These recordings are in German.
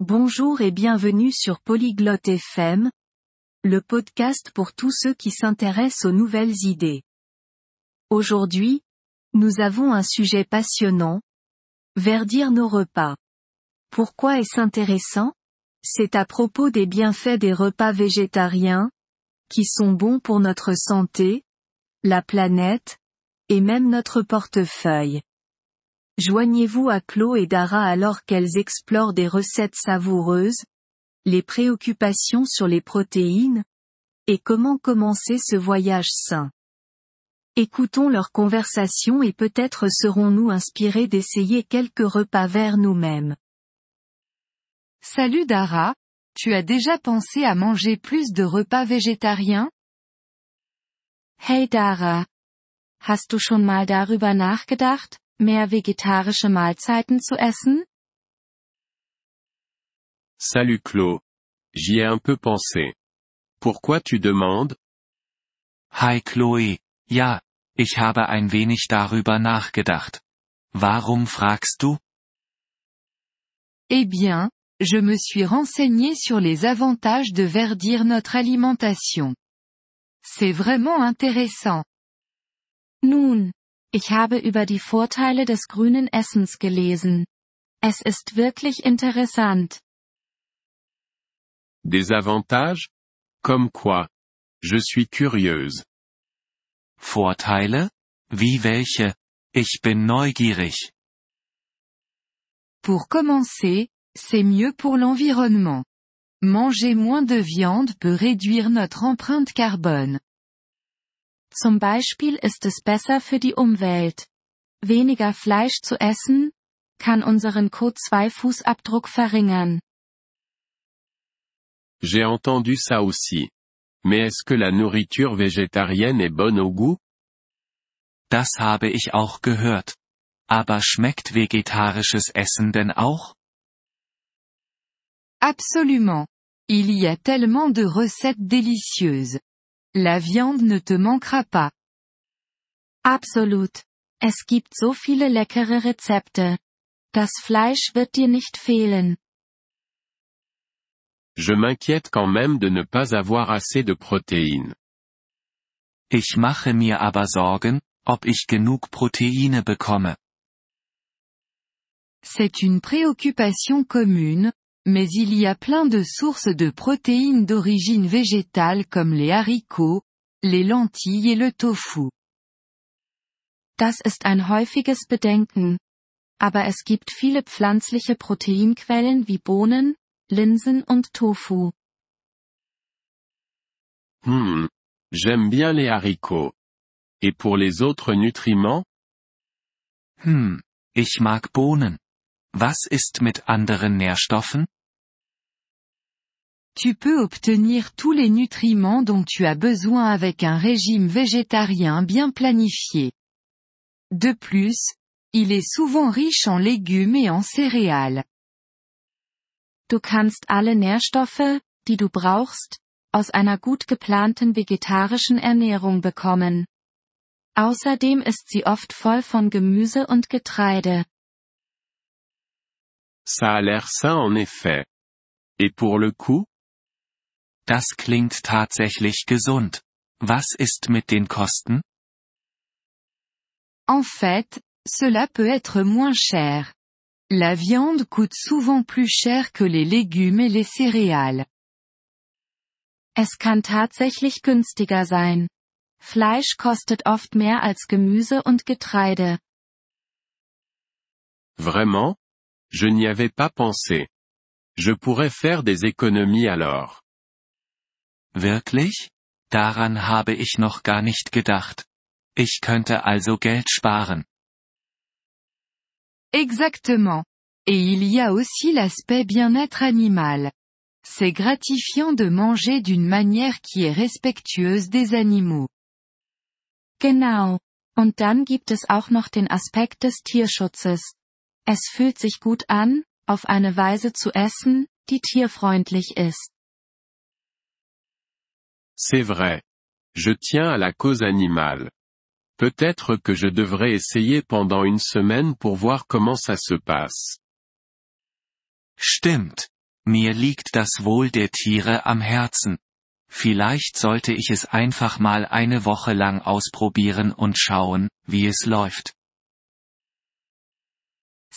Bonjour et bienvenue sur Polyglotte FM, le podcast pour tous ceux qui s'intéressent aux nouvelles idées. Aujourd'hui, nous avons un sujet passionnant. Verdir nos repas. Pourquoi est-ce intéressant? C'est à propos des bienfaits des repas végétariens, qui sont bons pour notre santé, la planète, et même notre portefeuille. Joignez-vous à Chlo et Dara alors qu'elles explorent des recettes savoureuses, les préoccupations sur les protéines, et comment commencer ce voyage sain. Écoutons leur conversation et peut-être serons-nous inspirés d'essayer quelques repas verts nous-mêmes. Salut Dara, tu as déjà pensé à manger plus de repas végétariens? Hey Dara. Hast du schon mal darüber nachgedacht, mehr vegetarische Mahlzeiten zu essen? Salut Chlo. J'y ai un peu pensé. Pourquoi tu demandes? Hi Chloe, ja, ich habe ein wenig darüber nachgedacht. Warum fragst du? Eh bien, je me suis renseigné sur les avantages de verdir notre alimentation. C'est vraiment intéressant. Nun, ich habe über die Vorteile des grünen Essens gelesen. Es ist wirklich interessant. Des avantages? Comme quoi? Je suis curieuse. Vorteile? Wie welche? Ich bin neugierig. Pour commencer, c'est mieux pour l'environnement. Manger moins de viande peut réduire notre empreinte carbone. Zum Beispiel ist es besser für die Umwelt. Weniger Fleisch zu essen, kann unseren CO2-Fußabdruck verringern. J'ai entendu ça aussi. Mais est-ce que la nourriture végétarienne est bonne au goût? Das habe ich auch gehört. Aber schmeckt vegetarisches Essen denn auch? Absolument. Il y a tellement de recettes délicieuses. La viande ne te manquera pas. Absolut. Es gibt so viele leckere Rezepte. Das Fleisch wird dir nicht fehlen. Je m'inquiète quand même de ne pas avoir assez de protéines. Ich mache mir aber Sorgen, ob ich genug Proteine bekomme. C'est une préoccupation commune, mais il y a plein de sources de protéines d'origine végétale comme les haricots, les lentilles et le tofu. Das ist ein häufiges Bedenken. Aber es gibt viele pflanzliche Proteinquellen wie Bohnen, Linsen und Tofu. Hmm. J'aime bien les haricots. Et pour les autres nutriments? Hm, ich mag Bohnen. Was ist mit anderen Nährstoffen? Tu peux obtenir tous les nutriments dont tu as besoin avec un régime végétarien bien planifié. De plus, il est souvent riche en légumes et en céréales. Du kannst alle Nährstoffe, die du brauchst, aus einer gut geplanten vegetarischen Ernährung bekommen. Außerdem ist sie oft voll von Gemüse und Getreide. Ça a l'air sain en effet. Et pour le coup? Das klingt tatsächlich gesund. Was ist mit den Kosten? En fait, cela peut être moins cher. La viande coûte souvent plus cher que les légumes et les céréales. Es kann tatsächlich günstiger sein. Fleisch kostet oft mehr als Gemüse und Getreide. Vraiment? Je n'y avais pas pensé. Je pourrais faire des économies alors. Wirklich? Daran habe ich noch gar nicht gedacht. Ich könnte also Geld sparen. Exactement. Et il y a aussi l'aspect bien-être animal. C'est gratifiant de manger d'une manière qui est respectueuse des animaux. Genau. Und dann gibt es auch noch den Aspekt des Tierschutzes. Es fühlt sich gut an, auf eine Weise zu essen, die tierfreundlich ist. C'est vrai. Je tiens à la cause animale. Peut-être que je devrais essayer pendant une semaine pour voir comment ça se passe. Stimmt. Mir liegt das Wohl der Tiere am Herzen. Vielleicht sollte ich es einfach mal eine Woche lang ausprobieren und schauen, wie es läuft.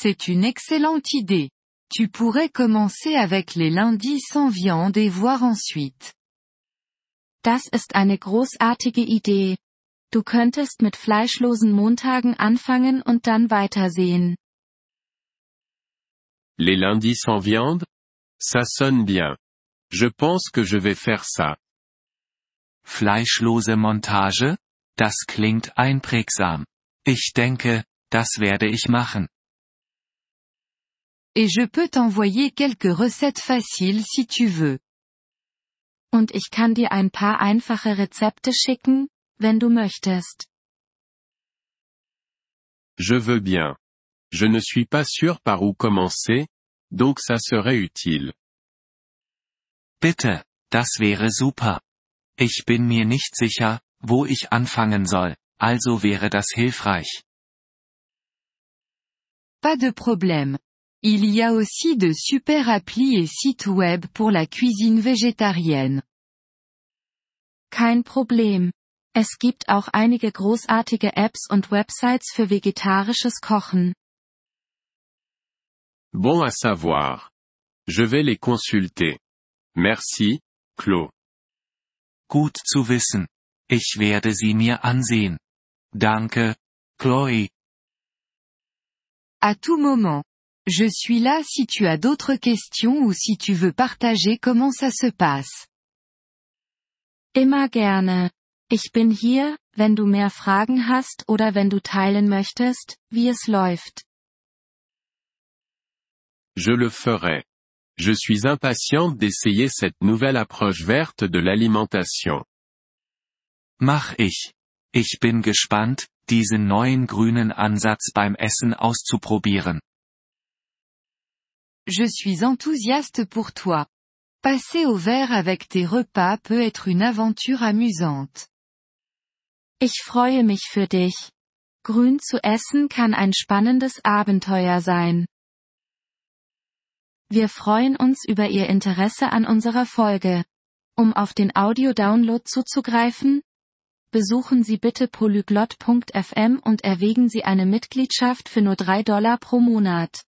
C'est une excellente idée. Tu pourrais commencer avec les lundis sans viande et voir ensuite. Das ist eine großartige Idee. Du könntest mit fleischlosen Montagen anfangen und dann weitersehen. Les lundis sans viande? Ça sonne bien. Je pense que je vais faire ça. Fleischlose Montage? Das klingt einprägsam. Ich denke, das werde ich machen. Et je peux t'envoyer quelques recettes faciles si tu veux. Und ich kann dir ein paar einfache Rezepte schicken, wenn du möchtest. Je veux bien. Je ne suis pas sûr par où commencer, donc ça serait utile. Bitte, das wäre super. Ich bin mir nicht sicher, wo ich anfangen soll, also wäre das hilfreich. Pas de problème. Il y a aussi de super applis et sites web pour la cuisine végétarienne. Kein Problem. Es gibt auch einige großartige Apps und Websites für vegetarisches Kochen. Bon à savoir. Je vais les consulter. Merci, Claude. Gut zu wissen. Ich werde sie mir ansehen. Danke, Chloe. À tout moment. Je suis là si tu as d'autres questions ou si tu veux partager comment ça se passe. Immer gerne. Ich bin hier, wenn du mehr Fragen hast oder wenn du teilen möchtest, wie es läuft. Je le ferai. Je suis impatiente d'essayer cette nouvelle approche verte de l'alimentation. Mach ich. Ich bin gespannt, diesen neuen grünen Ansatz beim Essen auszuprobieren. Je suis enthousiaste pour toi. Passer au vert avec tes repas peut être une aventure amusante. Ich freue mich für dich. Grün zu essen kann ein spannendes Abenteuer sein. Wir freuen uns über Ihr Interesse an unserer Folge. Um auf den Audio-Download zuzugreifen, besuchen Sie bitte polyglot.fm und erwägen Sie eine Mitgliedschaft für nur 3 Dollar pro Monat.